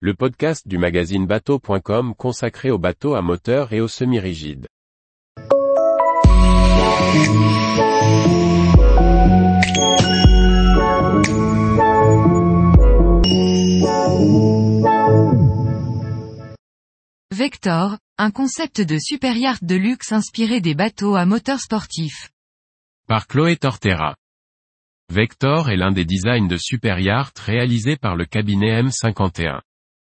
le podcast du magazine bateau.com consacré aux bateaux à moteur et aux semi-rigides. Vector, un concept de super yacht de luxe inspiré des bateaux à moteur sportif. Par Chloé Tortera. Vector est l'un des designs de super yacht réalisés par le cabinet M51.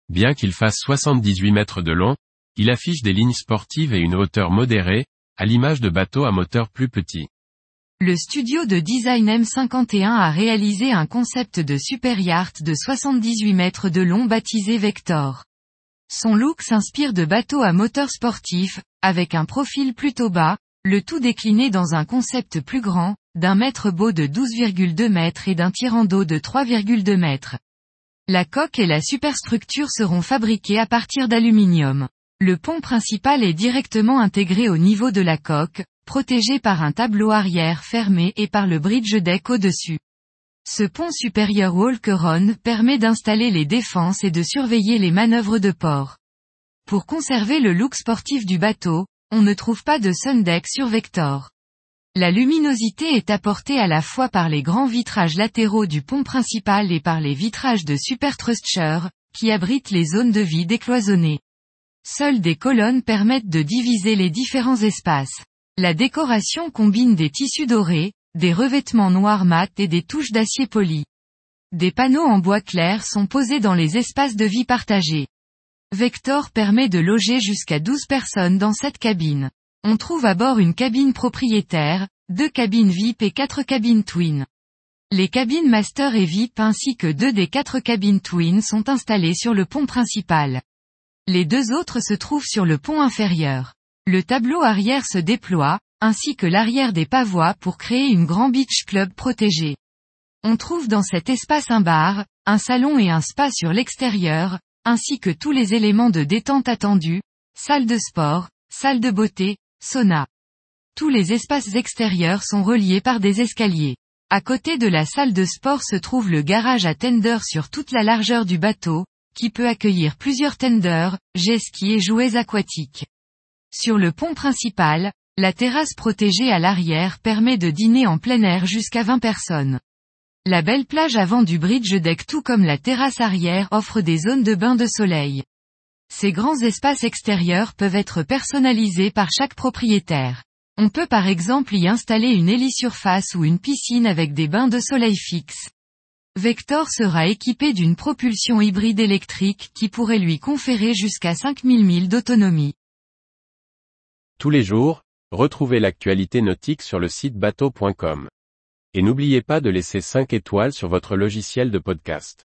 Bien qu'il fasse 78 mètres de long, il affiche des lignes sportives et une hauteur modérée, à l'image de bateaux à moteur plus petits. Le studio de design M51 a réalisé un concept de super yacht de 78 mètres de long baptisé Vector. Son look s'inspire de bateaux à moteur sportif, avec un profil plutôt bas, le tout décliné dans un concept plus grand, d'un mètre beau de 12,2 mètres et d'un tirant d'eau de 3,2 mètres. La coque et la superstructure seront fabriquées à partir d'aluminium. Le pont principal est directement intégré au niveau de la coque, protégé par un tableau arrière fermé et par le bridge deck au-dessus. Ce pont supérieur Walkeron permet d'installer les défenses et de surveiller les manœuvres de port. Pour conserver le look sportif du bateau, on ne trouve pas de sundeck sur Vector. La luminosité est apportée à la fois par les grands vitrages latéraux du pont principal et par les vitrages de superstructure, qui abritent les zones de vie décloisonnées. Seules des colonnes permettent de diviser les différents espaces. La décoration combine des tissus dorés, des revêtements noirs mat et des touches d'acier poli. Des panneaux en bois clair sont posés dans les espaces de vie partagés. Vector permet de loger jusqu'à 12 personnes dans cette cabine. On trouve à bord une cabine propriétaire, deux cabines VIP et quatre cabines Twin. Les cabines Master et VIP ainsi que deux des quatre cabines Twin sont installées sur le pont principal. Les deux autres se trouvent sur le pont inférieur. Le tableau arrière se déploie, ainsi que l'arrière des pavois pour créer une grand beach club protégé. On trouve dans cet espace un bar, un salon et un spa sur l'extérieur, ainsi que tous les éléments de détente attendus, salle de sport, salle de beauté, sauna. Tous les espaces extérieurs sont reliés par des escaliers. À côté de la salle de sport se trouve le garage à tender sur toute la largeur du bateau, qui peut accueillir plusieurs tenders, jet ski et jouets aquatiques. Sur le pont principal, la terrasse protégée à l'arrière permet de dîner en plein air jusqu'à 20 personnes. La belle plage avant du bridge deck tout comme la terrasse arrière offre des zones de bain de soleil. Ces grands espaces extérieurs peuvent être personnalisés par chaque propriétaire. On peut par exemple y installer une hélisurface ou une piscine avec des bains de soleil fixes. Vector sera équipé d'une propulsion hybride électrique qui pourrait lui conférer jusqu'à 5000 milles d'autonomie. Tous les jours, retrouvez l'actualité nautique sur le site bateau.com. Et n'oubliez pas de laisser 5 étoiles sur votre logiciel de podcast.